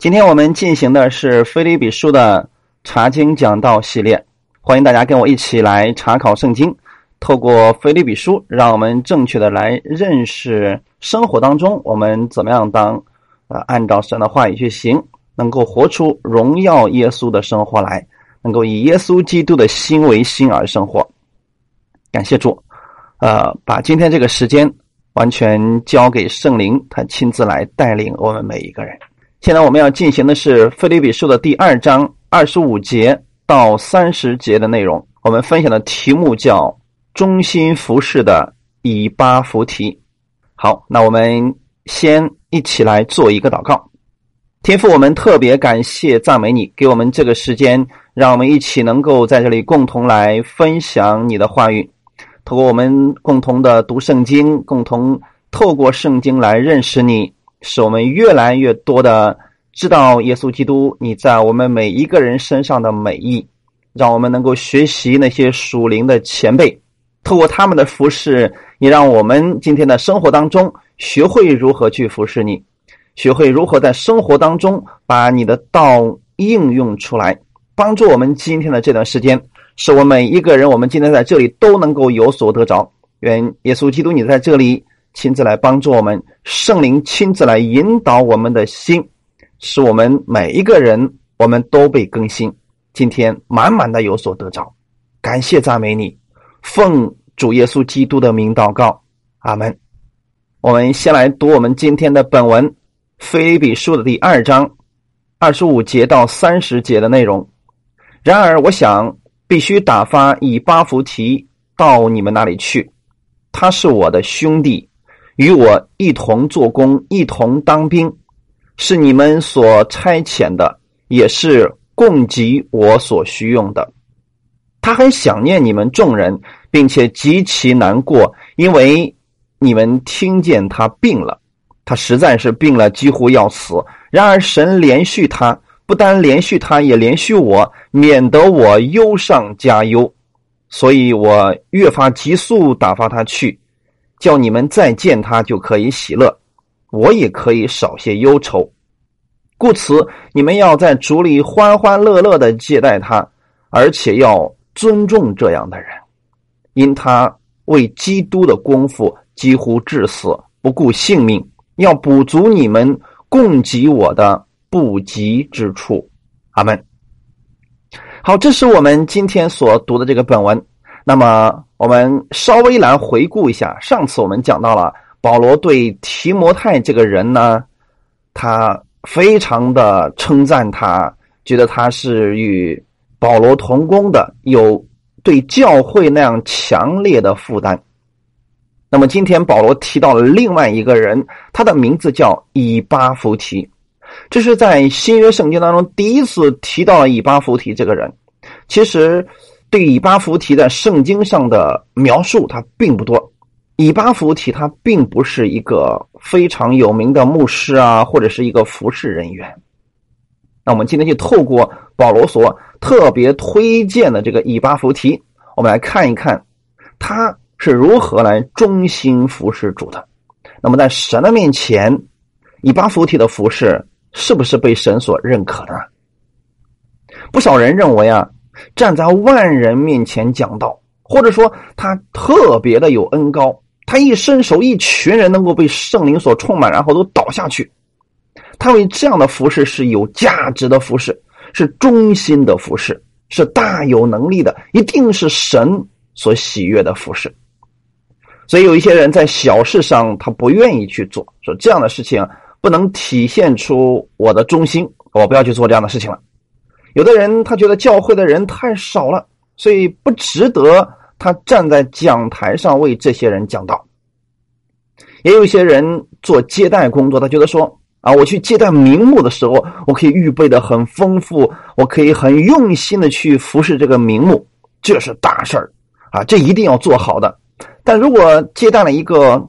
今天我们进行的是《菲利比书》的查经讲道系列，欢迎大家跟我一起来查考圣经。透过《菲利比书》，让我们正确的来认识生活当中我们怎么样当呃按照神的话语去行，能够活出荣耀耶稣的生活来，能够以耶稣基督的心为心而生活。感谢主，呃，把今天这个时间完全交给圣灵，他亲自来带领我们每一个人。现在我们要进行的是《菲利比书》的第二章二十五节到三十节的内容。我们分享的题目叫“中心服饰的以巴弗提”。好，那我们先一起来做一个祷告。天父，我们特别感谢赞美你，给我们这个时间，让我们一起能够在这里共同来分享你的话语。透过我们共同的读圣经，共同透过圣经来认识你。使我们越来越多的知道耶稣基督你在我们每一个人身上的美意，让我们能够学习那些属灵的前辈，透过他们的服饰，也让我们今天的生活当中学会如何去服侍你，学会如何在生活当中把你的道应用出来，帮助我们今天的这段时间，使我们每一个人，我们今天在这里都能够有所得着。愿耶稣基督你在这里。亲自来帮助我们，圣灵亲自来引导我们的心，使我们每一个人我们都被更新。今天满满的有所得着，感谢赞美你，奉主耶稣基督的名祷告，阿门。我们先来读我们今天的本文《菲利比书》的第二章二十五节到三十节的内容。然而，我想必须打发以巴弗提到你们那里去，他是我的兄弟。与我一同做工，一同当兵，是你们所差遣的，也是供给我所需用的。他很想念你们众人，并且极其难过，因为你们听见他病了，他实在是病了，几乎要死。然而神连续他，不单连续他，也连续我，免得我忧上加忧，所以我越发急速打发他去。叫你们再见他就可以喜乐，我也可以少些忧愁。故此，你们要在主里欢欢乐乐的接待他，而且要尊重这样的人，因他为基督的功夫几乎至死，不顾性命，要补足你们供给我的不及之处。阿门。好，这是我们今天所读的这个本文。那么。我们稍微来回顾一下，上次我们讲到了保罗对提摩太这个人呢，他非常的称赞他，觉得他是与保罗同工的，有对教会那样强烈的负担。那么今天保罗提到了另外一个人，他的名字叫以巴弗提，这是在新约圣经当中第一次提到了以巴弗提这个人。其实。对以巴弗提在圣经上的描述，它并不多。以巴弗提他并不是一个非常有名的牧师啊，或者是一个服侍人员。那我们今天就透过保罗所特别推荐的这个以巴弗提，我们来看一看他是如何来忠心服侍主的。那么在神的面前，以巴弗提的服侍是不是被神所认可的？不少人认为啊。站在万人面前讲道，或者说他特别的有恩高，他一伸手，一群人能够被圣灵所充满，然后都倒下去。他为这样的服饰是有价值的服饰，是忠心的服饰，是大有能力的，一定是神所喜悦的服饰。所以有一些人在小事上他不愿意去做，说这样的事情不能体现出我的忠心，我不要去做这样的事情了。有的人他觉得教会的人太少了，所以不值得他站在讲台上为这些人讲道。也有一些人做接待工作，他觉得说啊，我去接待名目的时候，我可以预备的很丰富，我可以很用心的去服侍这个名目，这是大事儿啊，这一定要做好的。但如果接待了一个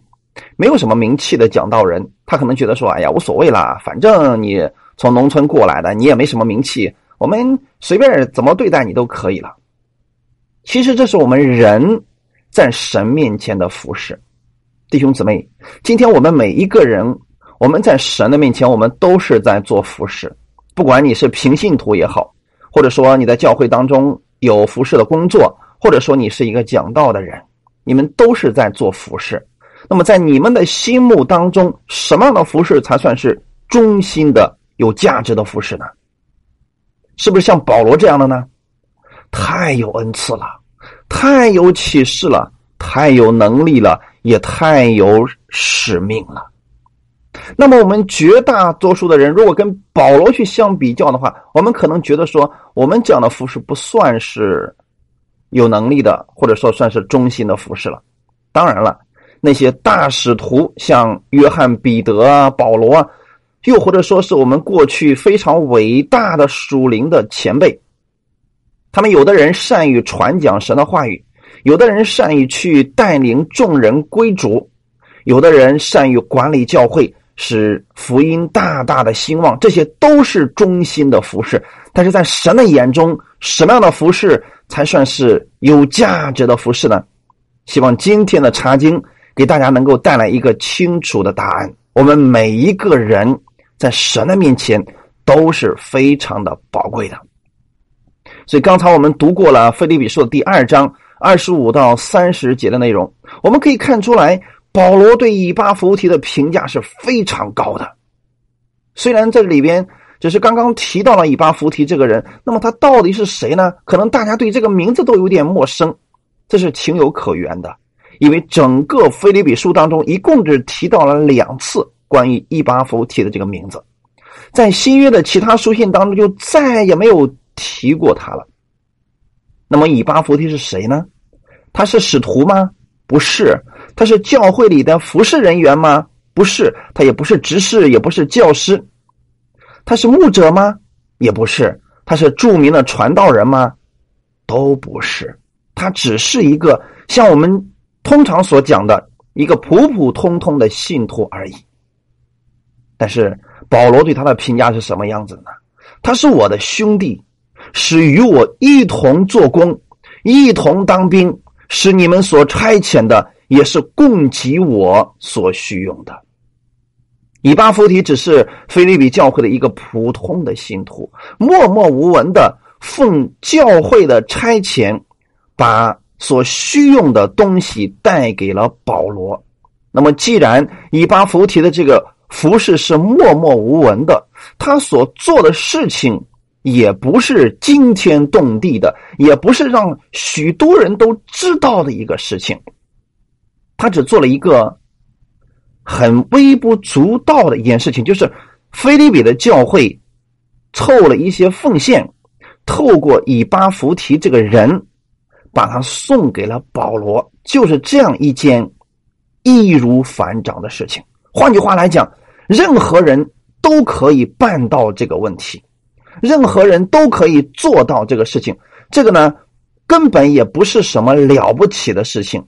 没有什么名气的讲道人，他可能觉得说，哎呀，无所谓啦，反正你从农村过来的，你也没什么名气。我们随便怎么对待你都可以了。其实这是我们人在神面前的服饰，弟兄姊妹，今天我们每一个人，我们在神的面前，我们都是在做服饰。不管你是平信徒也好，或者说你在教会当中有服侍的工作，或者说你是一个讲道的人，你们都是在做服侍。那么在你们的心目当中，什么样的服侍才算是忠心的、有价值的服侍呢？是不是像保罗这样的呢？太有恩赐了，太有启示了，太有能力了，也太有使命了。那么我们绝大多数的人，如果跟保罗去相比较的话，我们可能觉得说，我们这样的服饰不算是有能力的，或者说算是忠心的服饰了。当然了，那些大使徒，像约翰、彼得啊、保罗啊，又或者说是我们过去非常伟大的属灵的前辈，他们有的人善于传讲神的话语，有的人善于去带领众人归主，有的人善于管理教会。使福音大大的兴旺，这些都是忠心的服饰。但是在神的眼中，什么样的服饰才算是有价值的服饰呢？希望今天的查经给大家能够带来一个清楚的答案。我们每一个人在神的面前都是非常的宝贵的。所以刚才我们读过了《腓立比书》的第二章二十五到三十节的内容，我们可以看出来。保罗对以巴弗提的评价是非常高的，虽然这里边只是刚刚提到了以巴弗提这个人，那么他到底是谁呢？可能大家对这个名字都有点陌生，这是情有可原的，因为整个菲利比书当中一共只提到了两次关于伊巴弗提的这个名字，在新约的其他书信当中就再也没有提过他了。那么以巴弗提是谁呢？他是使徒吗？不是。他是教会里的服侍人员吗？不是，他也不是执事，也不是教师。他是牧者吗？也不是。他是著名的传道人吗？都不是。他只是一个像我们通常所讲的一个普普通通的信徒而已。但是保罗对他的评价是什么样子呢？他是我的兄弟，是与我一同做工、一同当兵，是你们所差遣的。也是供给我所需用的。以巴弗提只是菲利比教会的一个普通的信徒，默默无闻的奉教会的差遣，把所需用的东西带给了保罗。那么，既然以巴弗提的这个服饰是默默无闻的，他所做的事情也不是惊天动地的，也不是让许多人都知道的一个事情。他只做了一个很微不足道的一件事情，就是菲利比的教会凑了一些奉献，透过以巴弗提这个人，把他送给了保罗，就是这样一件易如反掌的事情。换句话来讲，任何人都可以办到这个问题，任何人都可以做到这个事情。这个呢，根本也不是什么了不起的事情。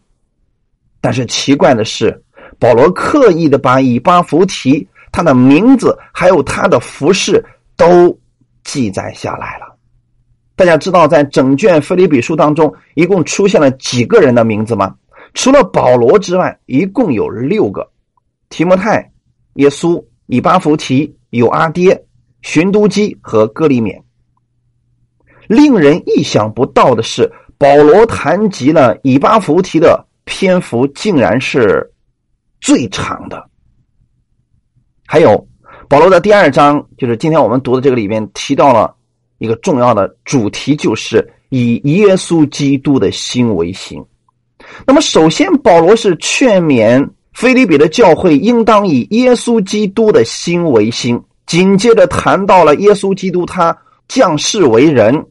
但是奇怪的是，保罗刻意的把以巴弗提他的名字还有他的服饰都记载下来了。大家知道，在整卷腓立比书当中，一共出现了几个人的名字吗？除了保罗之外，一共有六个：提摩太、耶稣、以巴弗提、有阿爹、寻都基和哥利勉。令人意想不到的是，保罗谈及了以巴弗提的。篇幅竟然是最长的。还有保罗的第二章，就是今天我们读的这个里面提到了一个重要的主题，就是以耶稣基督的心为心。那么，首先保罗是劝勉菲利比的教会应当以耶稣基督的心为心。紧接着谈到了耶稣基督，他降世为人，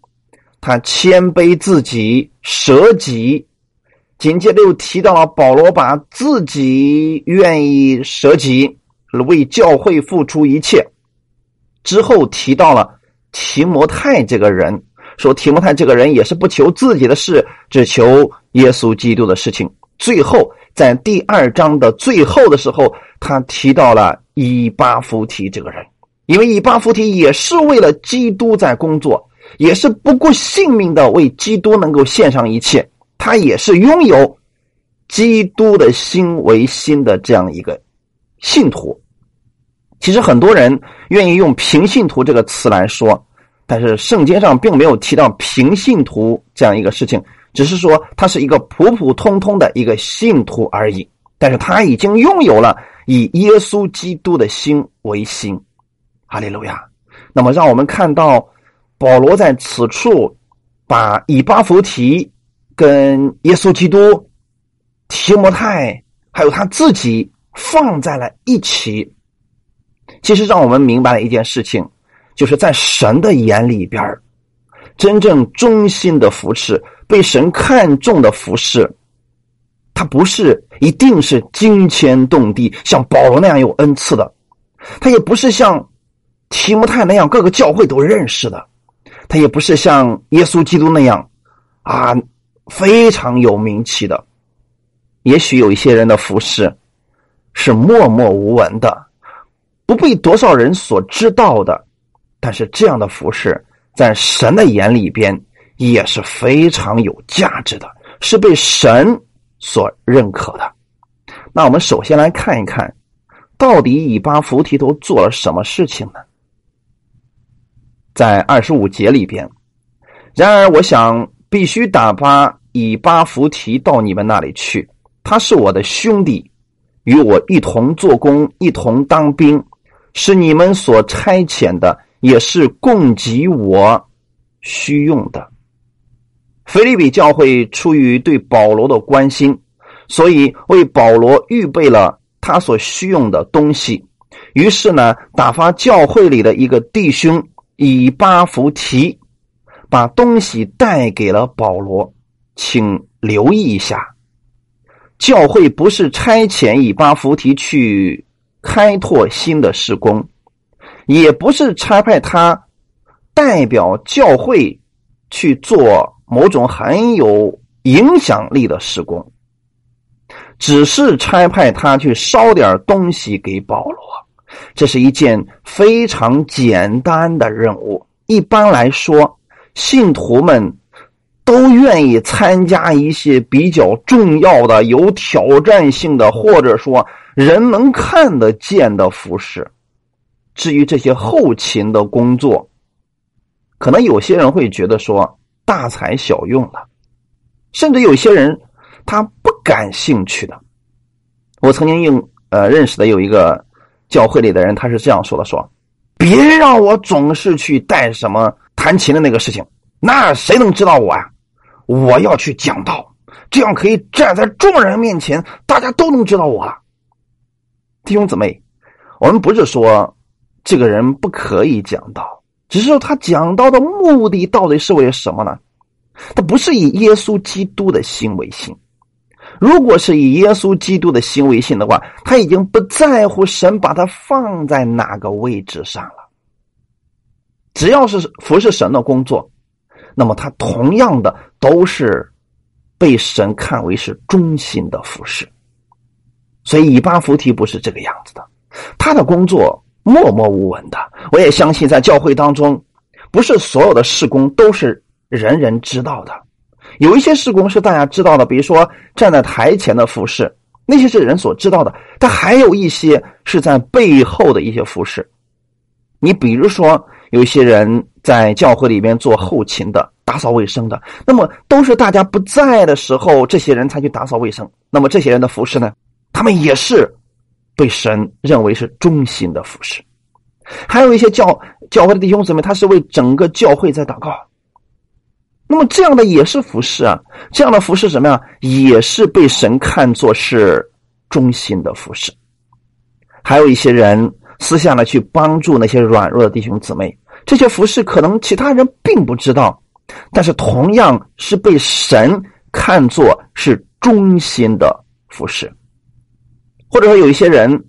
他谦卑自己，舍己。紧接着又提到了保罗把自己愿意舍己，为教会付出一切。之后提到了提摩太这个人，说提摩太这个人也是不求自己的事，只求耶稣基督的事情。最后在第二章的最后的时候，他提到了以巴弗提这个人，因为以巴弗提也是为了基督在工作，也是不顾性命的为基督能够献上一切。他也是拥有基督的心为心的这样一个信徒，其实很多人愿意用平信徒这个词来说，但是圣经上并没有提到平信徒这样一个事情，只是说他是一个普普通通的一个信徒而已。但是他已经拥有了以耶稣基督的心为心，哈利路亚。那么，让我们看到保罗在此处把以巴弗提跟耶稣基督、提摩太还有他自己放在了一起。其实，让我们明白了一件事情，就是在神的眼里边真正忠心的服侍、被神看重的服侍。他不是一定是惊天动地，像保罗那样有恩赐的；他也不是像提摩太那样各个教会都认识的；他也不是像耶稣基督那样啊非常有名气的。也许有一些人的服饰是默默无闻的，不被多少人所知道的，但是这样的服饰在神的眼里边也是非常有价值的，是被神。所认可的，那我们首先来看一看，到底以巴弗提都做了什么事情呢？在二十五节里边，然而我想必须打发以巴弗提到你们那里去，他是我的兄弟，与我一同做工，一同当兵，是你们所差遣的，也是供给我需用的。菲利比教会出于对保罗的关心，所以为保罗预备了他所需用的东西。于是呢，打发教会里的一个弟兄以巴弗提，把东西带给了保罗。请留意一下，教会不是差遣以巴弗提去开拓新的施工，也不是差派他代表教会去做。某种很有影响力的施工，只是差派他去捎点东西给保罗，这是一件非常简单的任务。一般来说，信徒们都愿意参加一些比较重要的、有挑战性的，或者说人能看得见的服饰。至于这些后勤的工作，可能有些人会觉得说。大材小用了，甚至有些人他不感兴趣的。我曾经用呃认识的有一个教会里的人，他是这样说的：说别让我总是去带什么弹琴的那个事情，那谁能知道我啊？我要去讲道，这样可以站在众人面前，大家都能知道我了。弟兄姊妹，我们不是说这个人不可以讲道。只是说他讲道的目的到底是为什么呢？他不是以耶稣基督的心为心。如果是以耶稣基督的心为心的话，他已经不在乎神把他放在哪个位置上了。只要是服侍神的工作，那么他同样的都是被神看为是忠心的服侍。所以以巴弗提不是这个样子的，他的工作。默默无闻的，我也相信，在教会当中，不是所有的事工都是人人知道的。有一些事工是大家知道的，比如说站在台前的服饰，那些是人所知道的。但还有一些是在背后的一些服饰。你比如说，有一些人在教会里面做后勤的、打扫卫生的，那么都是大家不在的时候，这些人才去打扫卫生。那么这些人的服饰呢，他们也是。被神认为是忠心的服侍，还有一些教教会的弟兄姊妹，他是为整个教会在祷告。那么这样的也是服侍啊，这样的服侍什么呀？也是被神看作是忠心的服侍。还有一些人私下的去帮助那些软弱的弟兄姊妹，这些服侍可能其他人并不知道，但是同样是被神看作是忠心的服侍。或者说有一些人，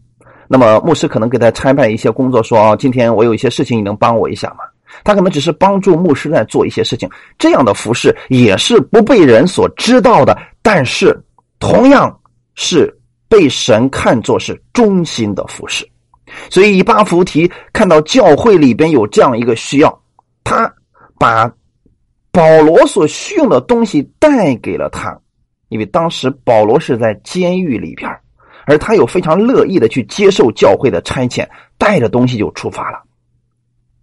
那么牧师可能给他差派一些工作，说啊，今天我有一些事情，你能帮我一下吗？他可能只是帮助牧师在做一些事情，这样的服饰也是不被人所知道的，但是同样是被神看作是忠心的服饰。所以以巴弗提看到教会里边有这样一个需要，他把保罗所需用的东西带给了他，因为当时保罗是在监狱里边而他又非常乐意的去接受教会的差遣，带着东西就出发了。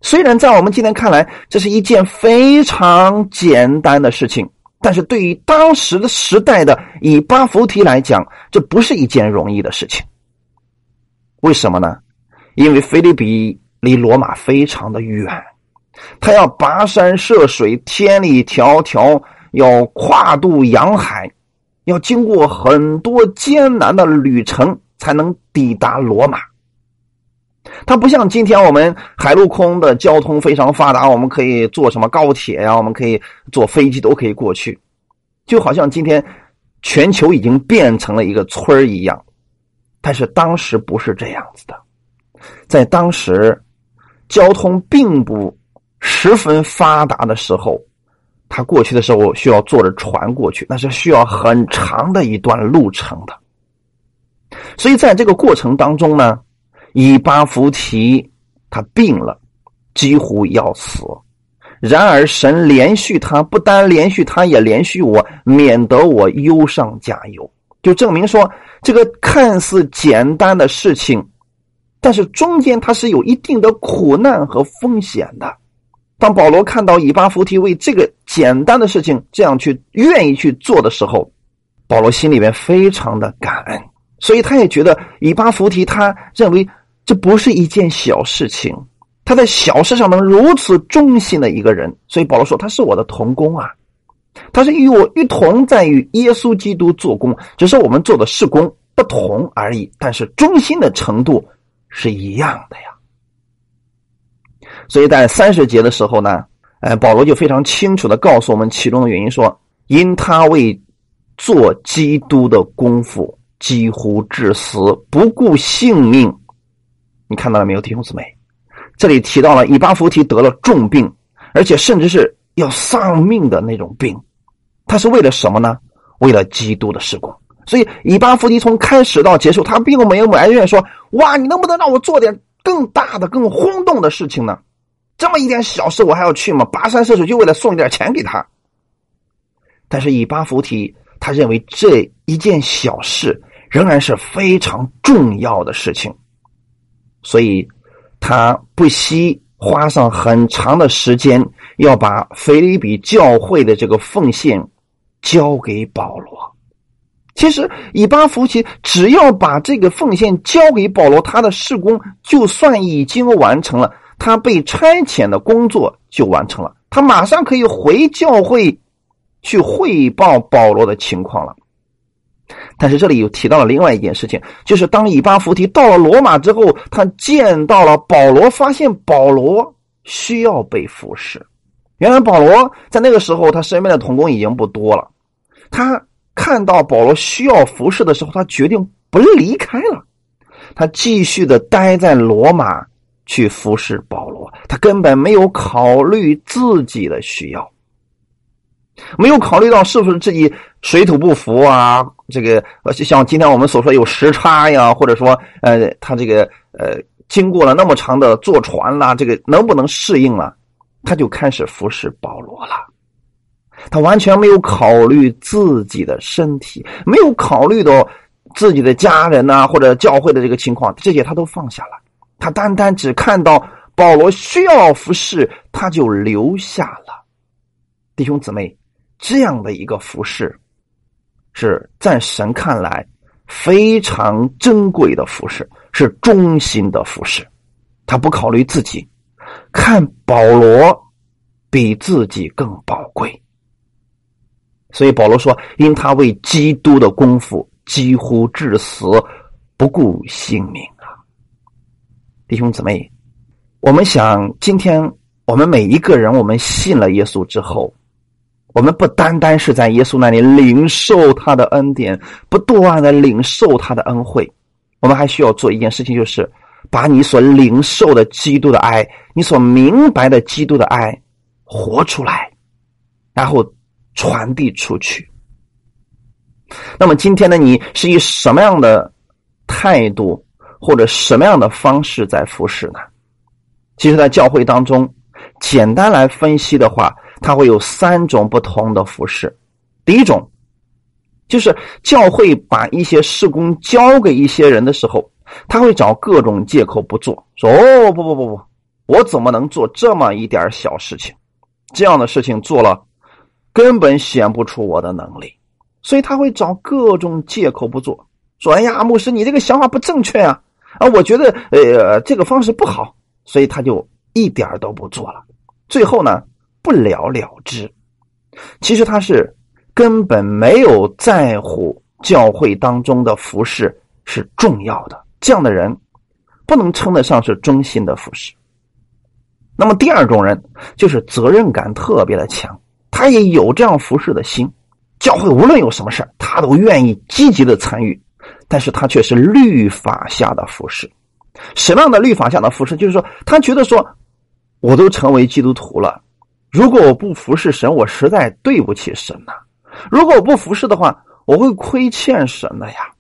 虽然在我们今天看来，这是一件非常简单的事情，但是对于当时的时代的以巴弗提来讲，这不是一件容易的事情。为什么呢？因为菲利比离罗马非常的远，他要跋山涉水，千里迢迢，要跨渡洋海，要经过很多艰难的旅程，才能抵达罗马。它不像今天我们海陆空的交通非常发达，我们可以坐什么高铁呀，我们可以坐飞机都可以过去，就好像今天全球已经变成了一个村儿一样。但是当时不是这样子的，在当时交通并不十分发达的时候，他过去的时候需要坐着船过去，那是需要很长的一段路程的。所以在这个过程当中呢。以巴弗提他病了，几乎要死。然而神连续他，不单连续他，也连续我，免得我忧上加忧。就证明说，这个看似简单的事情，但是中间它是有一定的苦难和风险的。当保罗看到以巴弗提为这个简单的事情这样去愿意去做的时候，保罗心里面非常的感恩，所以他也觉得以巴弗提他认为。这不是一件小事情，他在小事上能如此忠心的一个人，所以保罗说他是我的同工啊，他是与我一同在与耶稣基督做工，只是我们做的事工不同而已，但是忠心的程度是一样的呀。所以在三十节的时候呢，哎，保罗就非常清楚的告诉我们其中的原因，说因他为做基督的功夫几乎致死，不顾性命。你看到了没有，弟兄姊妹？这里提到了以巴弗提得了重病，而且甚至是要丧命的那种病。他是为了什么呢？为了基督的施工。所以以巴弗提从开始到结束，他并没有埋怨说：“哇，你能不能让我做点更大的、更轰动的事情呢？这么一点小事我还要去吗？跋山涉水就为了送一点钱给他？”但是以巴弗提他认为这一件小事仍然是非常重要的事情。所以，他不惜花上很长的时间，要把腓利比教会的这个奉献交给保罗。其实，以巴弗提只要把这个奉献交给保罗，他的事工就算已经完成了，他被差遣的工作就完成了，他马上可以回教会去汇报保罗的情况了。但是这里又提到了另外一件事情，就是当以巴弗提到了罗马之后，他见到了保罗，发现保罗需要被服侍。原来保罗在那个时候，他身边的童工已经不多了。他看到保罗需要服侍的时候，他决定不离开了，他继续的待在罗马去服侍保罗。他根本没有考虑自己的需要。没有考虑到是不是自己水土不服啊？这个像今天我们所说有时差呀，或者说呃，他这个呃，经过了那么长的坐船啦，这个能不能适应了？他就开始服侍保罗了。他完全没有考虑自己的身体，没有考虑到自己的家人呐，或者教会的这个情况，这些他都放下了。他单单只看到保罗需要服侍，他就留下了。弟兄姊妹。这样的一个服饰，是在神看来非常珍贵的服饰，是忠心的服饰。他不考虑自己，看保罗比自己更宝贵。所以保罗说：“因他为基督的功夫几乎至死，不顾性命！”弟兄姊妹，我们想，今天我们每一个人，我们信了耶稣之后。我们不单单是在耶稣那里领受他的恩典，不断的领受他的恩惠，我们还需要做一件事情，就是把你所领受的基督的爱，你所明白的基督的爱活出来，然后传递出去。那么今天的你是以什么样的态度或者什么样的方式在服侍呢？其实，在教会当中，简单来分析的话。它会有三种不同的服侍。第一种就是教会把一些事工交给一些人的时候，他会找各种借口不做，说：“哦，不不不不，我怎么能做这么一点小事情？这样的事情做了，根本显不出我的能力。”所以他会找各种借口不做，说：“哎呀，牧师，你这个想法不正确啊！啊，我觉得呃这个方式不好。”所以他就一点都不做了。最后呢，不了了之。其实他是。根本没有在乎教会当中的服饰是重要的，这样的人不能称得上是忠心的服饰。那么第二种人就是责任感特别的强，他也有这样服侍的心。教会无论有什么事他都愿意积极的参与，但是他却是律法下的服饰。什么样的律法下的服饰？就是说，他觉得说，我都成为基督徒了，如果我不服侍神，我实在对不起神呐。如果我不服侍的话，我会亏欠神的呀。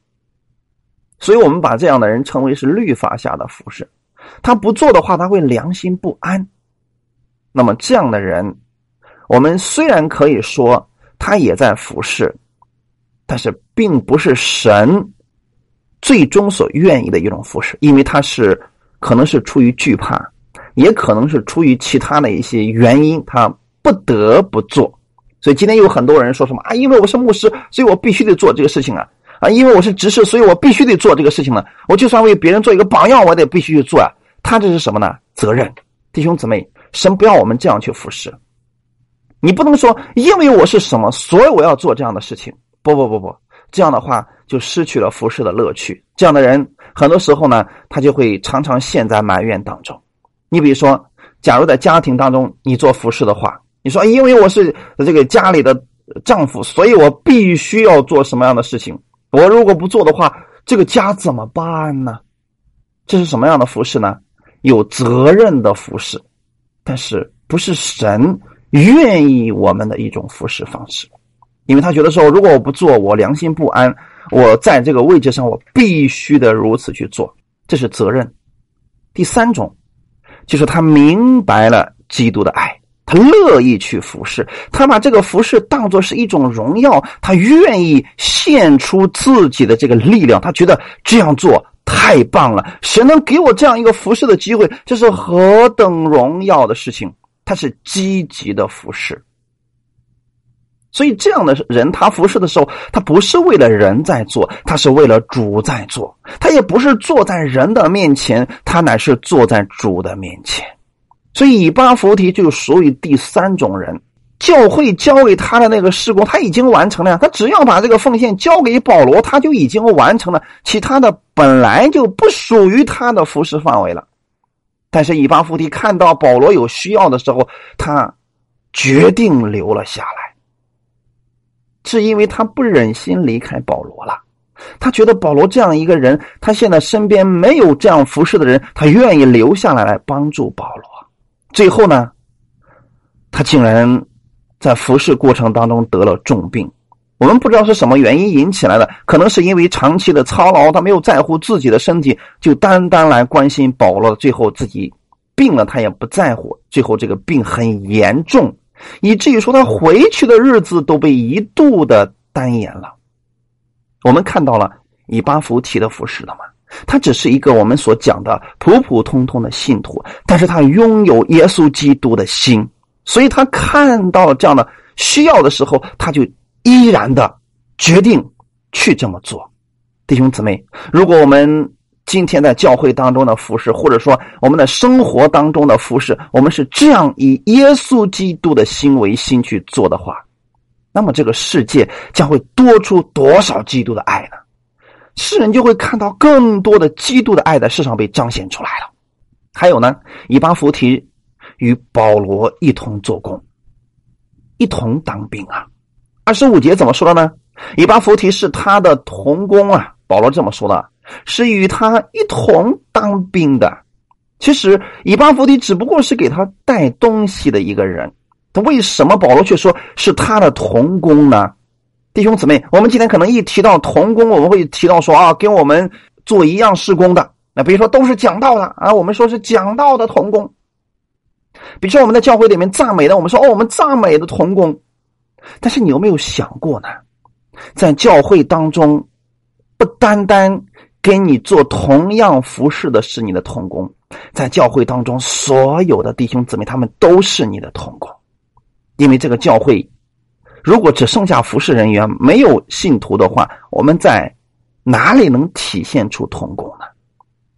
所以我们把这样的人称为是律法下的服侍。他不做的话，他会良心不安。那么这样的人，我们虽然可以说他也在服侍，但是并不是神最终所愿意的一种服侍，因为他是可能是出于惧怕，也可能是出于其他的一些原因，他不得不做。所以今天有很多人说什么啊？因为我是牧师，所以我必须得做这个事情啊！啊，因为我是执事，所以我必须得做这个事情呢。我就算为别人做一个榜样，我得必须去做啊！他这是什么呢？责任，弟兄姊妹，神不要我们这样去服侍。你不能说因为我是什么，所以我要做这样的事情。不不不不，这样的话就失去了服侍的乐趣。这样的人很多时候呢，他就会常常陷在埋怨当中。你比如说，假如在家庭当中你做服侍的话。你说，因为我是这个家里的丈夫，所以我必须要做什么样的事情？我如果不做的话，这个家怎么办呢？这是什么样的服饰呢？有责任的服饰，但是不是神愿意我们的一种服侍方式？因为他觉得说，如果我不做，我良心不安。我在这个位置上，我必须得如此去做，这是责任。第三种，就是他明白了基督的爱。他乐意去服侍，他把这个服侍当做是一种荣耀，他愿意献出自己的这个力量，他觉得这样做太棒了，谁能给我这样一个服侍的机会，这是何等荣耀的事情！他是积极的服侍，所以这样的人，他服侍的时候，他不是为了人在做，他是为了主在做，他也不是坐在人的面前，他乃是坐在主的面前。所以以巴弗提就属于第三种人，教会交给他的那个事工他已经完成了呀，他只要把这个奉献交给保罗，他就已经完成了，其他的本来就不属于他的服侍范围了。但是以巴弗提看到保罗有需要的时候，他决定留了下来，是因为他不忍心离开保罗了，他觉得保罗这样一个人，他现在身边没有这样服侍的人，他愿意留下来来帮助保罗。最后呢，他竟然在服侍过程当中得了重病。我们不知道是什么原因引起来的，可能是因为长期的操劳，他没有在乎自己的身体，就单单来关心保罗。最后自己病了，他也不在乎。最后这个病很严重，以至于说他回去的日子都被一度的单延了。我们看到了以巴弗提的服侍了吗？他只是一个我们所讲的普普通通的信徒，但是他拥有耶稣基督的心，所以他看到了这样的需要的时候，他就依然的决定去这么做。弟兄姊妹，如果我们今天在教会当中的服侍，或者说我们的生活当中的服侍，我们是这样以耶稣基督的心为心去做的话，那么这个世界将会多出多少基督的爱呢？世人就会看到更多的基督的爱在世上被彰显出来了。还有呢，以巴弗提与保罗一同做工，一同当兵啊。二十五节怎么说的呢？以巴弗提是他的同工啊。保罗这么说的，是与他一同当兵的。其实以巴弗提只不过是给他带东西的一个人，他为什么保罗却说是他的同工呢？弟兄姊妹，我们今天可能一提到童工，我们会提到说啊，跟我们做一样施工的，那比如说都是讲道的啊，我们说是讲道的童工。比如说我们在教会里面赞美的，我们说哦，我们赞美的童工。但是你有没有想过呢？在教会当中，不单单跟你做同样服侍的是你的同工，在教会当中所有的弟兄姊妹，他们都是你的同工，因为这个教会如果只剩下服侍人员，没有信徒的话，我们在哪里能体现出同工呢？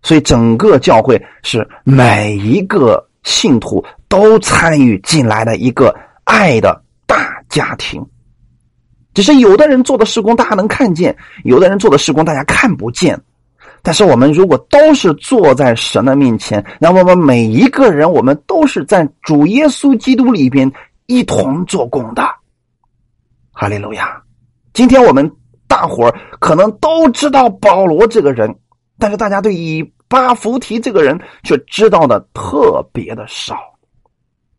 所以，整个教会是每一个信徒都参与进来的一个爱的大家庭。只是有的人做的施工大家能看见，有的人做的施工大家看不见。但是我们如果都是坐在神的面前，那么我们每一个人，我们都是在主耶稣基督里边一同做工的。哈利路亚！今天我们大伙儿可能都知道保罗这个人，但是大家对以巴弗提这个人却知道的特别的少。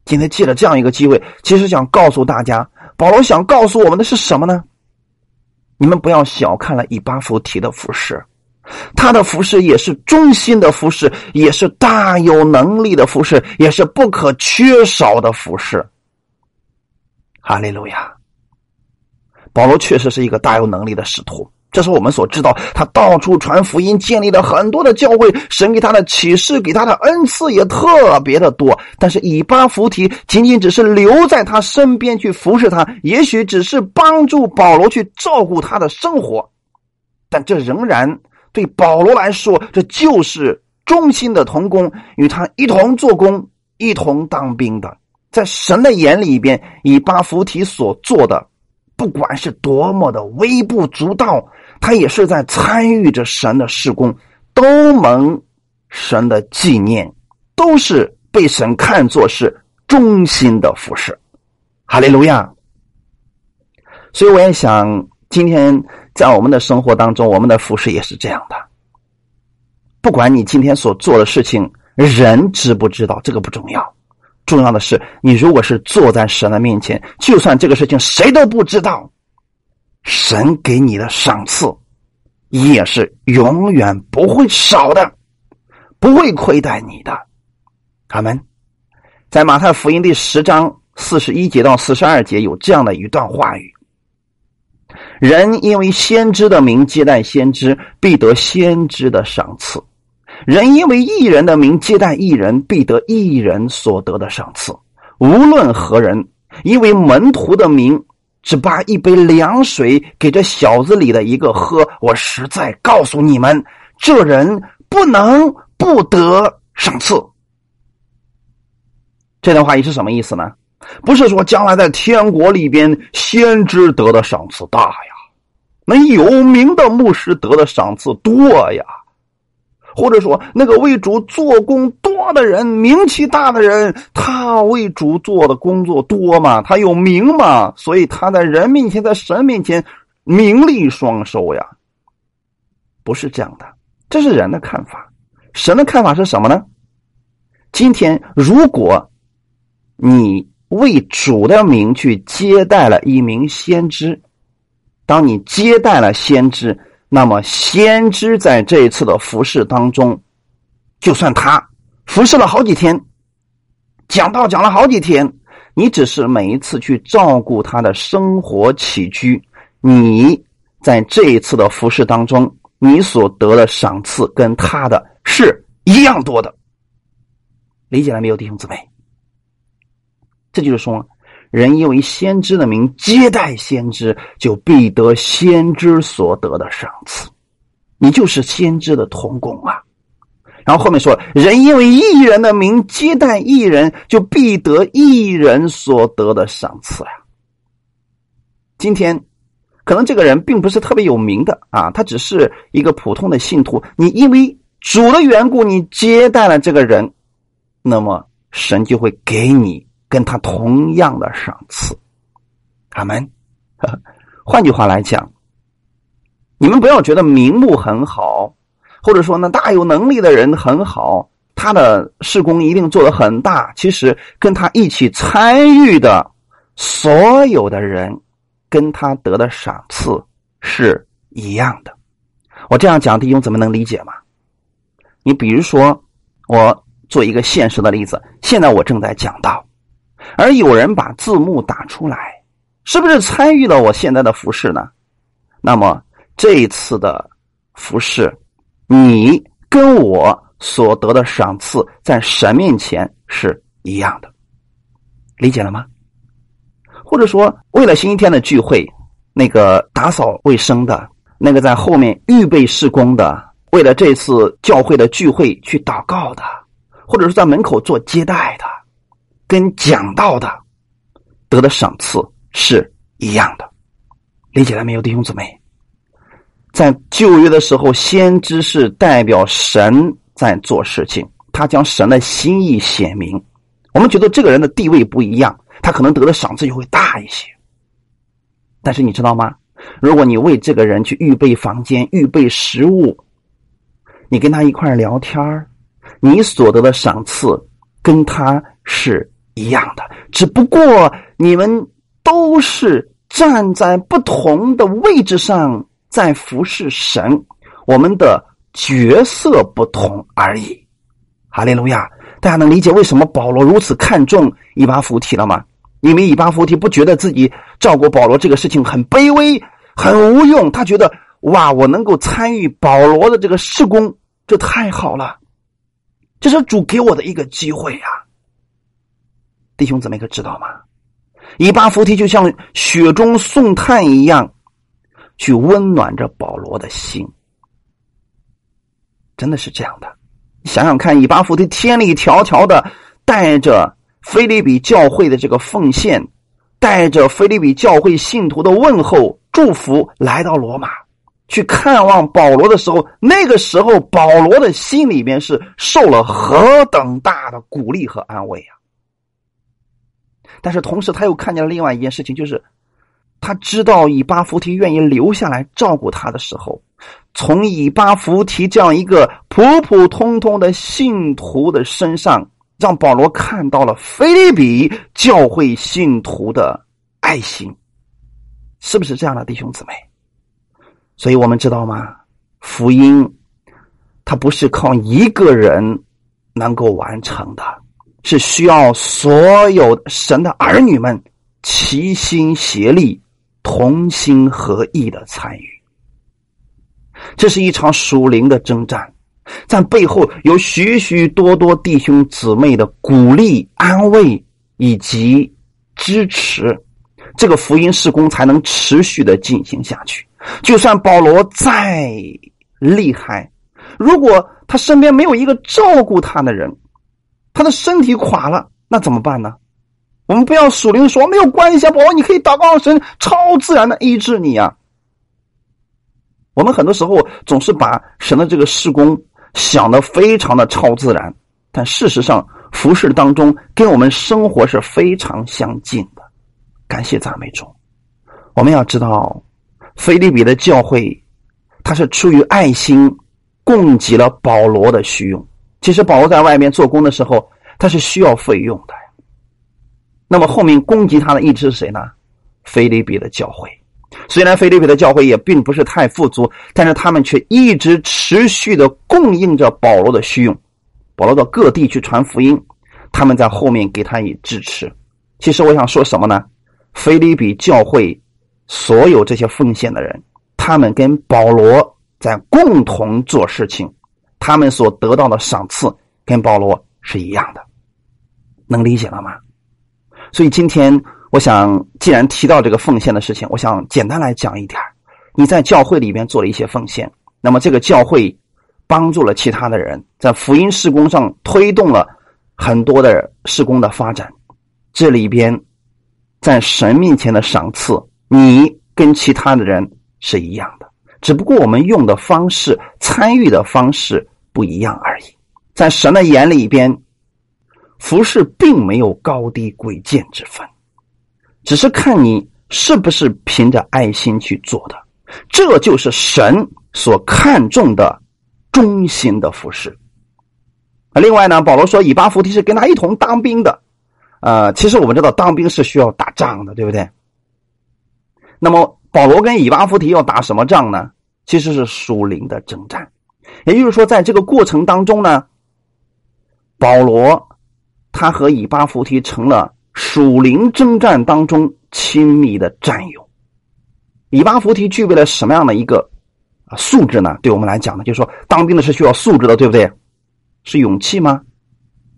今天借着这样一个机会，其实想告诉大家。保罗想告诉我们的是什么呢？你们不要小看了以巴弗提的服饰，他的服饰也是忠心的服饰，也是大有能力的服饰，也是不可缺少的服饰。哈利路亚！保罗确实是一个大有能力的使徒。这是我们所知道，他到处传福音，建立了很多的教会，神给他的启示，给他的恩赐也特别的多。但是以巴弗提仅仅只是留在他身边去服侍他，也许只是帮助保罗去照顾他的生活，但这仍然对保罗来说，这就是忠心的同工，与他一同做工，一同当兵的。在神的眼里边，以巴弗提所做的，不管是多么的微不足道。他也是在参与着神的施工，都蒙神的纪念，都是被神看作是忠心的服饰。哈利路亚！所以我也想，今天在我们的生活当中，我们的服饰也是这样的。不管你今天所做的事情，人知不知道，这个不重要，重要的是你如果是坐在神的面前，就算这个事情谁都不知道。神给你的赏赐，也是永远不会少的，不会亏待你的。他们在马太福音第十章四十一节到四十二节有这样的一段话语：人因为先知的名接待先知，必得先知的赏赐；人因为异人的名接待异人，必得异人所得的赏赐。无论何人，因为门徒的名。只把一杯凉水给这小子里的一个喝，我实在告诉你们，这人不能不得赏赐。这段话意是什么意思呢？不是说将来在天国里边先知得的赏赐大呀，那有名的牧师得的赏赐多呀。或者说，那个为主做工多的人，名气大的人，他为主做的工作多嘛？他有名嘛？所以他在人面前，在神面前，名利双收呀。不是这样的，这是人的看法。神的看法是什么呢？今天，如果你为主的名去接待了一名先知，当你接待了先知。那么，先知在这一次的服饰当中，就算他服侍了好几天，讲道讲了好几天，你只是每一次去照顾他的生活起居，你在这一次的服饰当中，你所得的赏赐跟他的是一样多的。理解了没有，弟兄姊妹？这就是说。人因为先知的名接待先知，就必得先知所得的赏赐。你就是先知的同工啊。然后后面说，人因为艺人的名接待艺人，就必得艺人所得的赏赐呀。今天，可能这个人并不是特别有名的啊，他只是一个普通的信徒。你因为主的缘故，你接待了这个人，那么神就会给你。跟他同样的赏赐，阿门。换句话来讲，你们不要觉得名目很好，或者说呢大有能力的人很好，他的事工一定做得很大。其实跟他一起参与的所有的人，跟他得的赏赐是一样的。我这样讲，弟兄怎么能理解吗？你比如说，我做一个现实的例子，现在我正在讲到。而有人把字幕打出来，是不是参与了我现在的服饰呢？那么这一次的服侍，你跟我所得的赏赐，在神面前是一样的，理解了吗？或者说，为了星期天的聚会，那个打扫卫生的，那个在后面预备施工的，为了这次教会的聚会去祷告的，或者是在门口做接待的，跟讲道的，得的赏赐是一样的，理解了没有，弟兄姊妹？在旧约的时候，先知是代表神在做事情，他将神的心意显明。我们觉得这个人的地位不一样。他可能得的赏赐就会大一些，但是你知道吗？如果你为这个人去预备房间、预备食物，你跟他一块聊天你所得的赏赐跟他是一样的，只不过你们都是站在不同的位置上在服侍神，我们的角色不同而已。哈利路亚！大家能理解为什么保罗如此看重以巴弗提了吗？因为以巴弗提不觉得自己照顾保罗这个事情很卑微、很无用，他觉得哇，我能够参与保罗的这个事工，这太好了，这是主给我的一个机会呀！弟兄姊妹可知道吗？以巴弗提就像雪中送炭一样，去温暖着保罗的心，真的是这样的。想想看，以巴弗提千里迢迢的带着。菲利比教会的这个奉献，带着菲利比教会信徒的问候祝福来到罗马，去看望保罗的时候，那个时候保罗的心里面是受了何等大的鼓励和安慰啊！但是同时他又看见了另外一件事情，就是他知道以巴弗提愿意留下来照顾他的时候，从以巴弗提这样一个普普通通的信徒的身上。让保罗看到了菲利比教会信徒的爱心，是不是这样的，弟兄姊妹？所以我们知道吗？福音它不是靠一个人能够完成的，是需要所有神的儿女们齐心协力、同心合意的参与。这是一场属灵的征战。在背后有许许多多弟兄姊妹的鼓励、安慰以及支持，这个福音事工才能持续的进行下去。就算保罗再厉害，如果他身边没有一个照顾他的人，他的身体垮了，那怎么办呢？我们不要属灵说没有关系啊，宝宝，你可以祷告神超自然的医治你啊。我们很多时候总是把神的这个事工。想的非常的超自然，但事实上，服饰当中跟我们生活是非常相近的。感谢赞美主。我们要知道，菲利比的教会，他是出于爱心，供给了保罗的需用。其实保罗在外面做工的时候，他是需要费用的。那么后面供给他的一直是谁呢？菲利比的教会。虽然菲律宾的教会也并不是太富足，但是他们却一直持续的供应着保罗的需用。保罗到各地去传福音，他们在后面给他以支持。其实我想说什么呢？菲律宾教会所有这些奉献的人，他们跟保罗在共同做事情，他们所得到的赏赐跟保罗是一样的，能理解了吗？所以今天。我想，既然提到这个奉献的事情，我想简单来讲一点你在教会里边做了一些奉献，那么这个教会帮助了其他的人，在福音施工上推动了很多的施工的发展。这里边在神面前的赏赐，你跟其他的人是一样的，只不过我们用的方式、参与的方式不一样而已。在神的眼里边，服饰并没有高低贵贱之分。只是看你是不是凭着爱心去做的，这就是神所看重的忠心的服饰。另外呢，保罗说以巴弗提是跟他一同当兵的，呃，其实我们知道当兵是需要打仗的，对不对？那么保罗跟以巴弗提要打什么仗呢？其实是属灵的征战，也就是说，在这个过程当中呢，保罗他和以巴弗提成了。属灵征战当中亲密的战友，以巴弗提具备了什么样的一个啊素质呢？对我们来讲呢，就是说当兵的是需要素质的，对不对？是勇气吗？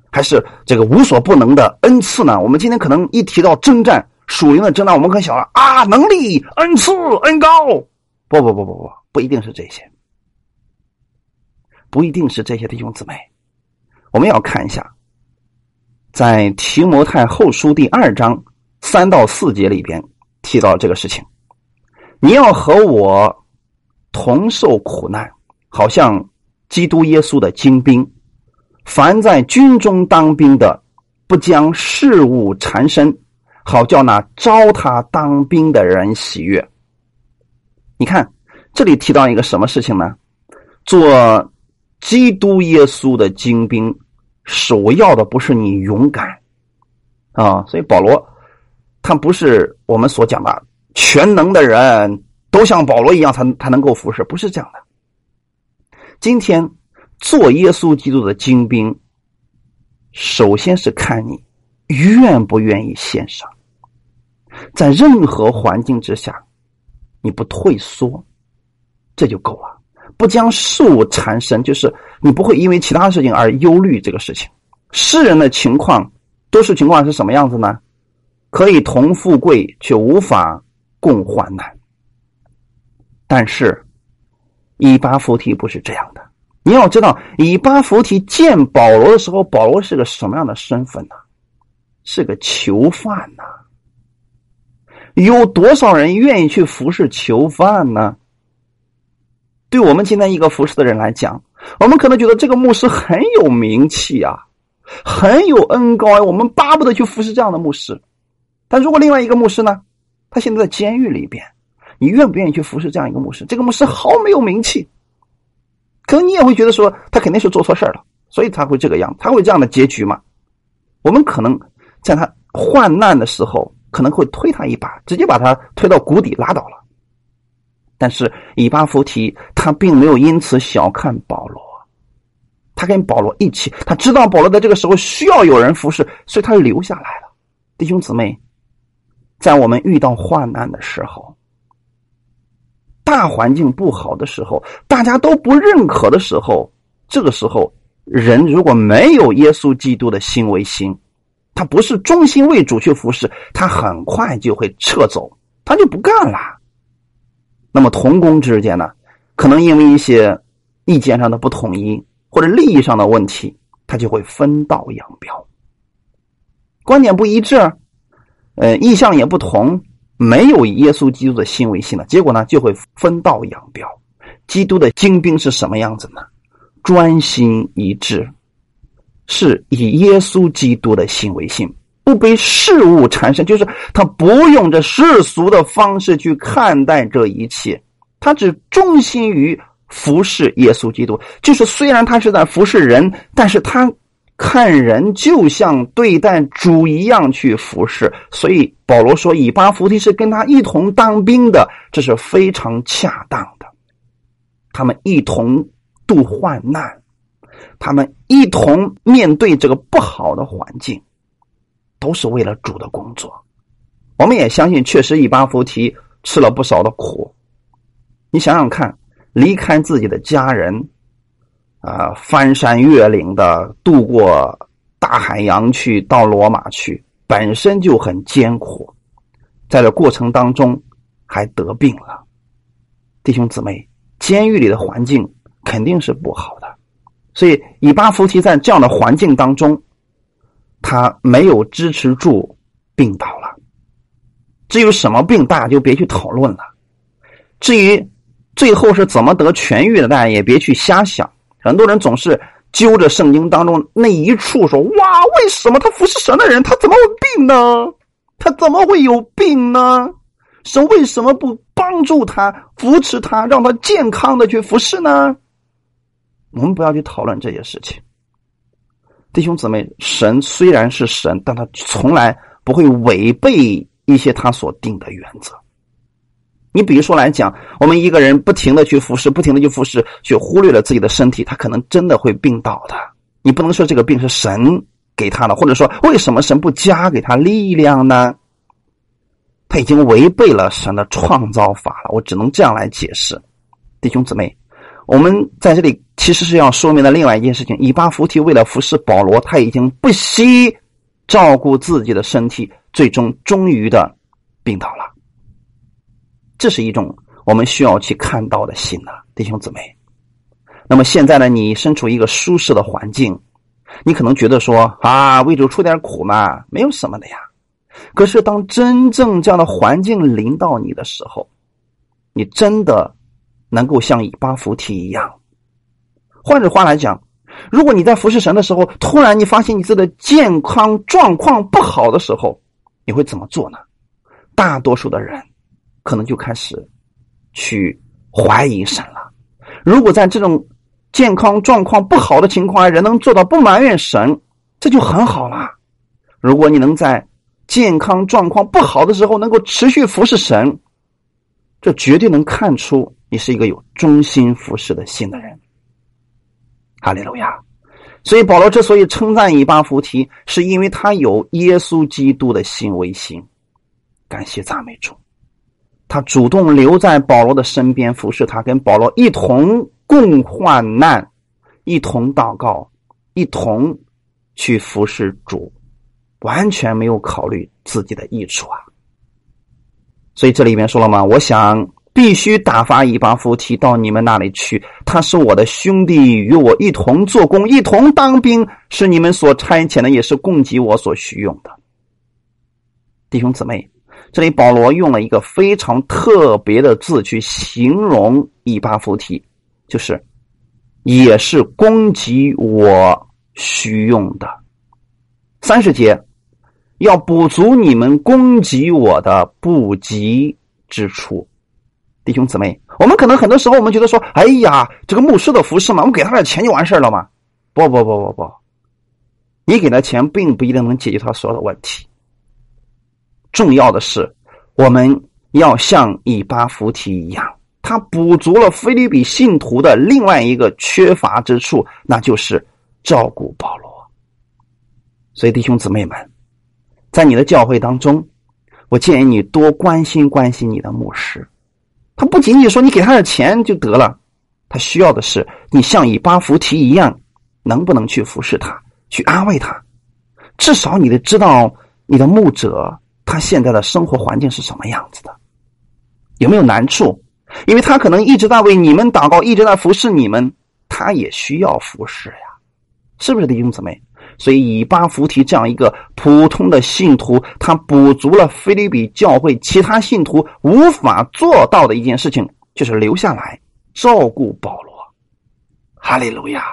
还是这个无所不能的恩赐呢？我们今天可能一提到征战，属灵的征战，我们可能想了啊，能力、恩赐、恩高。不不不不不，不一定是这些，不一定是这些弟兄姊妹。我们要看一下，在提摩太后书第二章三到四节里边提到这个事情。你要和我同受苦难，好像基督耶稣的精兵。凡在军中当兵的，不将事物缠身，好叫那招他当兵的人喜悦。你看，这里提到一个什么事情呢？做基督耶稣的精兵。首要的不是你勇敢啊，所以保罗他不是我们所讲的全能的人，都像保罗一样才才能够服侍，不是这样的。今天做耶稣基督的精兵，首先是看你愿不愿意献上，在任何环境之下，你不退缩，这就够了。不将事物缠身，就是你不会因为其他事情而忧虑这个事情。世人的情况，多数情况是什么样子呢？可以同富贵，却无法共患难。但是，以巴弗提不是这样的。你要知道，以巴弗提见保罗的时候，保罗是个什么样的身份呢？是个囚犯呐。有多少人愿意去服侍囚犯呢？对我们今天一个服侍的人来讲，我们可能觉得这个牧师很有名气啊，很有恩高，我们巴不得去服侍这样的牧师。但如果另外一个牧师呢，他现在在监狱里边，你愿不愿意去服侍这样一个牧师？这个牧师毫没有名气，可能你也会觉得说他肯定是做错事了，所以他会这个样，他会这样的结局嘛？我们可能在他患难的时候，可能会推他一把，直接把他推到谷底拉倒了。但是以巴弗提他并没有因此小看保罗，他跟保罗一起，他知道保罗在这个时候需要有人服侍，所以他留下来了。弟兄姊妹，在我们遇到患难的时候，大环境不好的时候，大家都不认可的时候，这个时候人如果没有耶稣基督的心为心，他不是忠心为主去服侍，他很快就会撤走，他就不干了。那么同工之间呢，可能因为一些意见上的不统一或者利益上的问题，他就会分道扬镳，观点不一致，呃，意向也不同，没有耶稣基督的心为心的结果呢，就会分道扬镳。基督的精兵是什么样子呢？专心一致，是以耶稣基督的心为心。不被事物缠身，就是他不用这世俗的方式去看待这一切，他只忠心于服侍耶稣基督。就是虽然他是在服侍人，但是他看人就像对待主一样去服侍。所以保罗说，以巴弗提是跟他一同当兵的，这是非常恰当的。他们一同度患难，他们一同面对这个不好的环境。都是为了主的工作，我们也相信，确实以巴弗提吃了不少的苦。你想想看，离开自己的家人，啊，翻山越岭的渡过大海洋去到罗马去，本身就很艰苦，在这过程当中还得病了。弟兄姊妹，监狱里的环境肯定是不好的，所以以巴弗提在这样的环境当中。他没有支持住，病倒了。至于什么病，大家就别去讨论了。至于最后是怎么得痊愈的，大家也别去瞎想。很多人总是揪着圣经当中那一处说：“哇，为什么他服侍神的人，他怎么会病呢？他怎么会有病呢？神为什么不帮助他、扶持他，让他健康的去服侍呢？”我们不要去讨论这些事情。弟兄姊妹，神虽然是神，但他从来不会违背一些他所定的原则。你比如说来讲，我们一个人不停的去服侍，不停的去服侍，却忽略了自己的身体，他可能真的会病倒的。你不能说这个病是神给他的，或者说为什么神不加给他力量呢？他已经违背了神的创造法了。我只能这样来解释，弟兄姊妹，我们在这里其实是要说明的另外一件事情：以巴弗提为了服侍保罗，他已经不惜照顾自己的身体，最终终于的病倒了。这是一种我们需要去看到的心呐，弟兄姊妹。那么现在呢，你身处一个舒适的环境，你可能觉得说啊，为主出点苦嘛，没有什么的呀。可是，当真正这样的环境临到你的时候，你真的能够像以巴弗提一样。换句话来讲，如果你在服侍神的时候，突然你发现你自己的健康状况不好的时候，你会怎么做呢？大多数的人可能就开始去怀疑神了。如果在这种健康状况不好的情况下，人能做到不埋怨神，这就很好了。如果你能在健康状况不好的时候，能够持续服侍神，这绝对能看出你是一个有忠心服侍的心的人。哈利路亚！所以保罗之所以称赞以巴弗提，是因为他有耶稣基督的心为心。感谢赞美主，他主动留在保罗的身边服侍他，跟保罗一同共患难，一同祷告，一同去服侍主。完全没有考虑自己的益处啊！所以这里面说了吗？我想必须打发一巴夫提到你们那里去，他是我的兄弟，与我一同做工，一同当兵，是你们所差遣的，也是供给我所需用的。弟兄姊妹，这里保罗用了一个非常特别的字去形容以巴夫提，就是也是供给我需用的。三十节。要补足你们供给我的不及之处，弟兄姊妹，我们可能很多时候我们觉得说，哎呀，这个牧师的服饰嘛，我们给他点钱就完事了吗？不不不不不，你给他钱并不一定能解决他所有的问题。重要的是，我们要像以巴弗提一样，他补足了菲律比信徒的另外一个缺乏之处，那就是照顾保罗。所以，弟兄姊妹们。在你的教会当中，我建议你多关心关心你的牧师。他不仅仅说你给他点钱就得了，他需要的是你像以巴弗提一样，能不能去服侍他，去安慰他。至少你得知道你的牧者他现在的生活环境是什么样子的，有没有难处？因为他可能一直在为你们祷告，一直在服侍你们，他也需要服侍呀，是不是弟兄姊妹？所以，以巴弗提这样一个普通的信徒，他补足了菲利比教会其他信徒无法做到的一件事情，就是留下来照顾保罗。哈利路亚！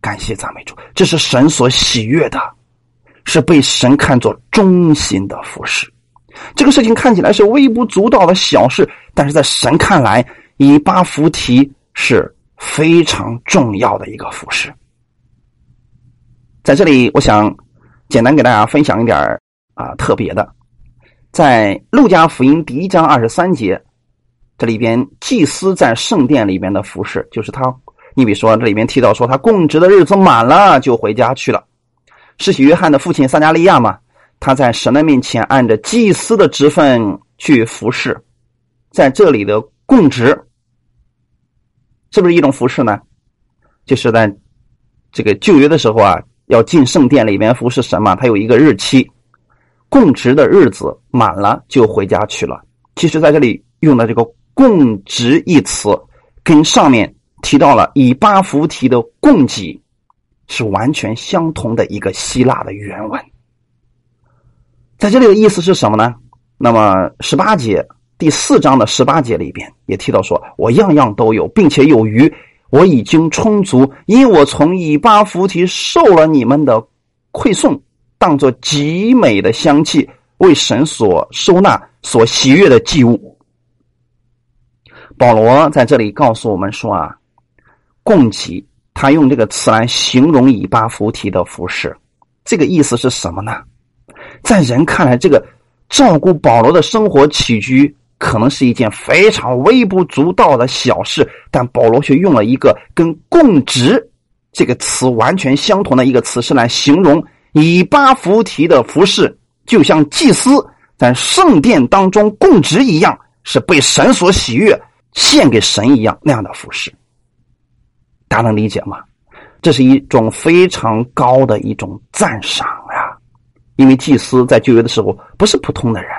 感谢赞美主，这是神所喜悦的，是被神看作忠心的服饰。这个事情看起来是微不足道的小事，但是在神看来，以巴弗提是非常重要的一个服饰。在这里，我想简单给大家分享一点啊特别的，在路加福音第一章二十三节，这里边祭司在圣殿里边的服饰，就是他，你比如说这里边提到说他供职的日子满了就回家去了。世袭约翰的父亲撒加利亚嘛，他在神的面前按着祭司的职分去服侍，在这里的供职是不是一种服侍呢？就是在这个旧约的时候啊。要进圣殿里面服侍神嘛？他有一个日期，供职的日子满了就回家去了。其实，在这里用的这个“供职”一词，跟上面提到了以巴弗提的供给是完全相同的一个希腊的原文。在这里的意思是什么呢？那么十八节第四章的十八节里边也提到说：“我样样都有，并且有余。”我已经充足，因我从以巴弗提受了你们的馈送，当做极美的香气，为神所收纳、所喜悦的祭物。保罗在这里告诉我们说啊，供给，他用这个词来形容以巴弗提的服饰，这个意思是什么呢？在人看来，这个照顾保罗的生活起居。可能是一件非常微不足道的小事，但保罗却用了一个跟“供职”这个词完全相同的一个词，是来形容以巴弗提的服饰，就像祭司在圣殿当中供职一样，是被神所喜悦、献给神一样那样的服饰。大家能理解吗？这是一种非常高的一种赞赏呀！因为祭司在旧约的时候不是普通的人，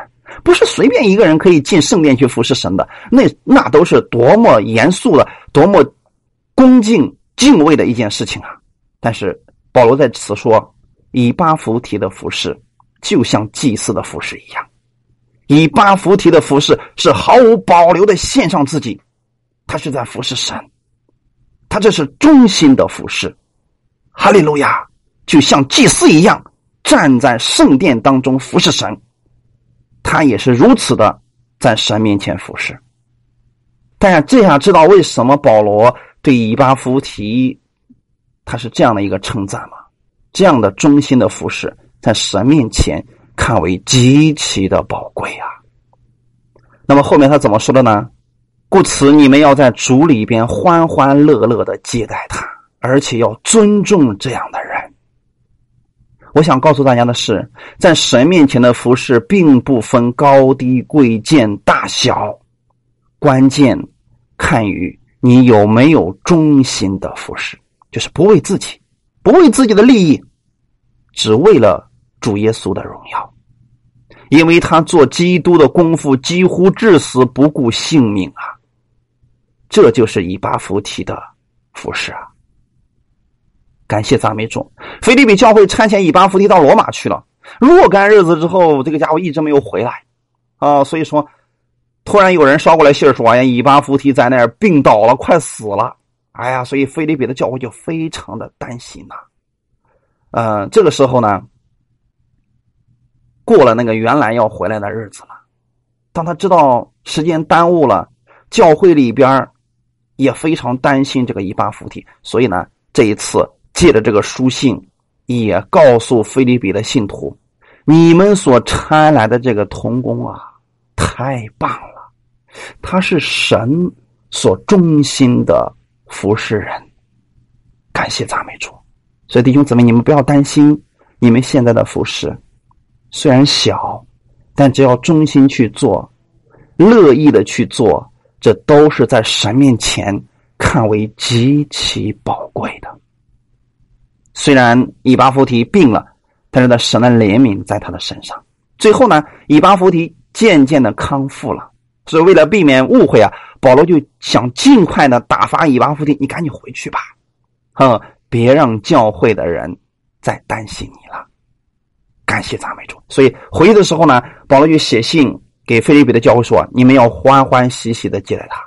不是随便一个人可以进圣殿去服侍神的，那那都是多么严肃的、多么恭敬敬畏的一件事情啊！但是保罗在此说，以巴弗提的服饰就像祭祀的服饰一样，以巴弗提的服饰是毫无保留的献上自己，他是在服侍神。他这是忠心的服侍，哈利路亚，就像祭司一样站在圣殿当中服侍神。他也是如此的在神面前服侍。大家这样知道为什么保罗对以巴弗提他是这样的一个称赞吗？这样的忠心的服侍，在神面前看为极其的宝贵啊。那么后面他怎么说的呢？故此，你们要在主里边欢欢乐乐的接待他，而且要尊重这样的人。我想告诉大家的是，在神面前的服侍，并不分高低贵贱大小，关键看于你有没有忠心的服侍，就是不为自己，不为自己的利益，只为了主耶稣的荣耀。因为他做基督的功夫，几乎至死不顾性命啊。这就是以巴弗提的服饰啊！感谢赞美主，菲利比教会差遣以巴弗提到罗马去了。若干日子之后，这个家伙一直没有回来啊，所以说，突然有人捎过来信说：“哎呀，以巴弗提在那儿病倒了，快死了。”哎呀，所以菲利比的教会就非常的担心呐。呃，这个时候呢，过了那个原来要回来的日子了。当他知道时间耽误了，教会里边也非常担心这个以巴弗提，所以呢，这一次借着这个书信，也告诉菲利比的信徒：你们所差来的这个童工啊，太棒了，他是神所忠心的服侍人。感谢赞美主。所以弟兄姊妹，你们不要担心，你们现在的服侍虽然小，但只要忠心去做，乐意的去做。这都是在神面前看为极其宝贵的。虽然以巴弗提病了，但是在神的怜悯在他的身上。最后呢，以巴弗提渐渐的康复了。所以为了避免误会啊，保罗就想尽快的打发以巴弗提，你赶紧回去吧，哼，别让教会的人再担心你了。感谢赞美主。所以回去的时候呢，保罗就写信。给菲利比的教会说：“你们要欢欢喜喜的接待他，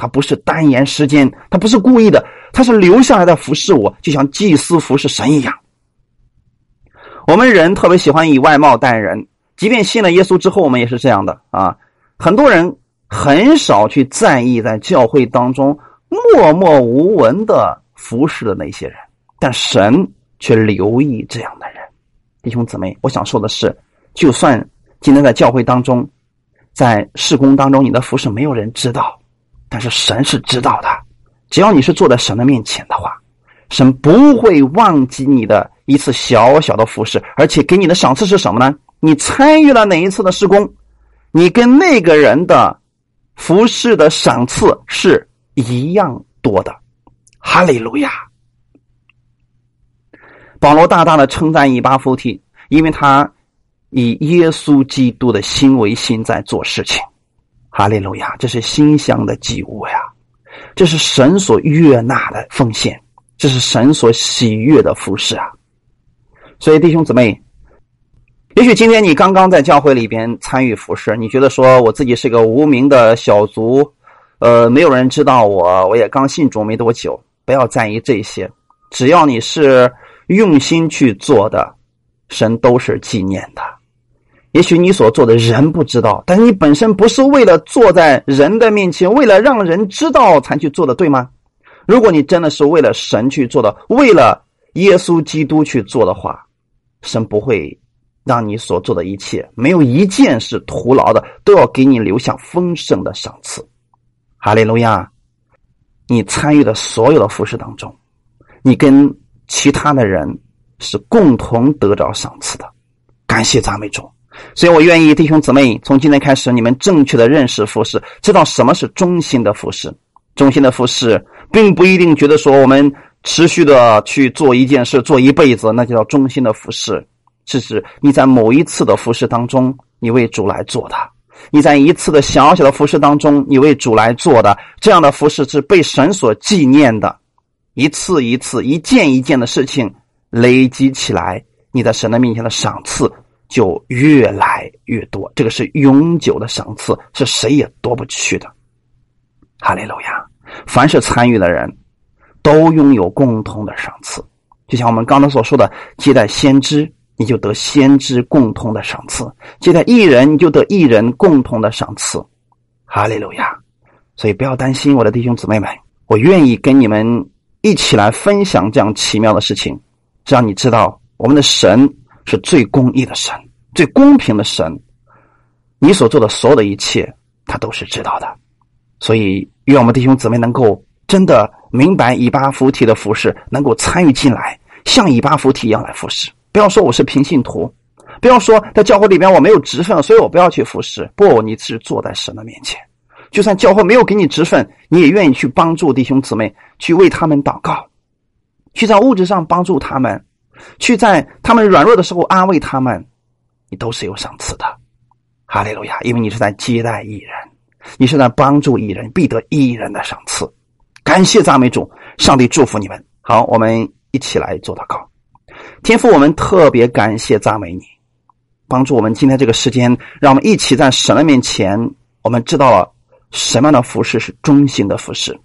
他不是单言时间，他不是故意的，他是留下来的服侍我，就像祭司服侍神一样。我们人特别喜欢以外貌待人，即便信了耶稣之后，我们也是这样的啊。很多人很少去在意在教会当中默默无闻的服侍的那些人，但神却留意这样的人。弟兄姊妹，我想说的是，就算今天在教会当中。”在事工当中，你的服侍没有人知道，但是神是知道的。只要你是坐在神的面前的话，神不会忘记你的一次小小的服饰，而且给你的赏赐是什么呢？你参与了哪一次的施工，你跟那个人的服饰的赏赐是一样多的。哈利路亚！保罗大大的称赞以巴弗提，因为他。以耶稣基督的心为心在做事情，哈利路亚！这是馨香的祭物呀，这是神所悦纳的奉献，这是神所喜悦的服饰啊！所以弟兄姊妹，也许今天你刚刚在教会里边参与服饰，你觉得说我自己是个无名的小卒，呃，没有人知道我，我也刚信主没多久，不要在意这些，只要你是用心去做的，神都是纪念的。也许你所做的人不知道，但是你本身不是为了坐在人的面前，为了让人知道才去做的，对吗？如果你真的是为了神去做的，为了耶稣基督去做的话，神不会让你所做的一切没有一件是徒劳的，都要给你留下丰盛的赏赐。哈利路亚！你参与的所有的服饰当中，你跟其他的人是共同得着赏赐的。感谢赞美主。所以我愿意弟兄姊妹从今天开始，你们正确的认识服饰，知道什么是忠心的服饰。忠心的服饰，并不一定觉得说我们持续的去做一件事，做一辈子，那就叫忠心的服饰。是指你在某一次的服饰当中，你为主来做的；你在一次的小小的服饰当中，你为主来做的，这样的服饰是被神所纪念的。一次一次、一件一件的事情累积起来，你在神的面前的赏赐就越来越多。这个是永久的赏赐，是谁也夺不去的。哈利路亚！凡是参与的人，都拥有共同的赏赐。就像我们刚才所说的，接待先知，你就得先知共同的赏赐；接待艺人，你就得艺人共同的赏赐。哈利路亚！所以不要担心，我的弟兄姊妹们，我愿意跟你们。一起来分享这样奇妙的事情，让你知道我们的神是最公义的神，最公平的神。你所做的所有的一切，他都是知道的。所以，愿我们弟兄姊妹能够真的明白以巴弗提的服饰，能够参与进来，像以巴弗提一样来服侍。不要说我是平信徒，不要说在教会里边我没有职分，所以我不要去服侍。不，你是坐在神的面前。就算教会没有给你职分，你也愿意去帮助弟兄姊妹，去为他们祷告，去在物质上帮助他们，去在他们软弱的时候安慰他们，你都是有赏赐的。哈利路亚！因为你是在接待艺人，你是在帮助艺人，必得艺人的赏赐。感谢赞美主，上帝祝福你们。好，我们一起来做祷告。天父，我们特别感谢赞美你，帮助我们今天这个时间，让我们一起在神的面前，我们知道了。什么样的服饰是中心的服饰？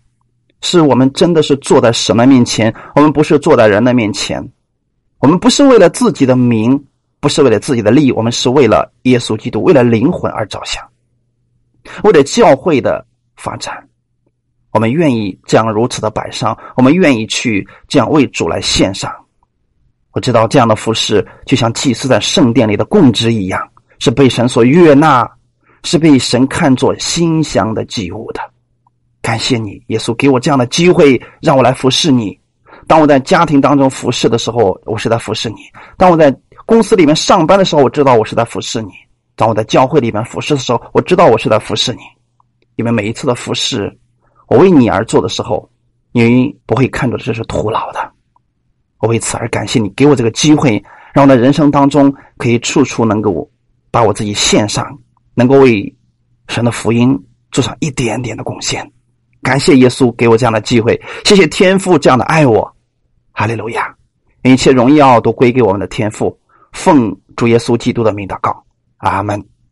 是我们真的是坐在神的面前，我们不是坐在人的面前。我们不是为了自己的名，不是为了自己的利益，我们是为了耶稣基督，为了灵魂而着想，为了教会的发展，我们愿意这样如此的摆上，我们愿意去这样为主来献上。我知道这样的服饰就像祭司在圣殿里的供职一样，是被神所悦纳。是被神看作馨香的祭物的，感谢你，耶稣给我这样的机会，让我来服侍你。当我在家庭当中服侍的时候，我是在服侍你；当我在公司里面上班的时候，我知道我是在服侍你；当我在教会里面服侍的时候，我知道我是在服侍你。因为每一次的服侍，我为你而做的时候，你不会看着这是徒劳的。我为此而感谢你，给我这个机会，让我的人生当中可以处处能够把我自己献上。能够为神的福音做上一点点的贡献，感谢耶稣给我这样的机会，谢谢天父这样的爱我，哈利路亚！一切荣耀都归给我们的天父，奉主耶稣基督的名祷告，阿门。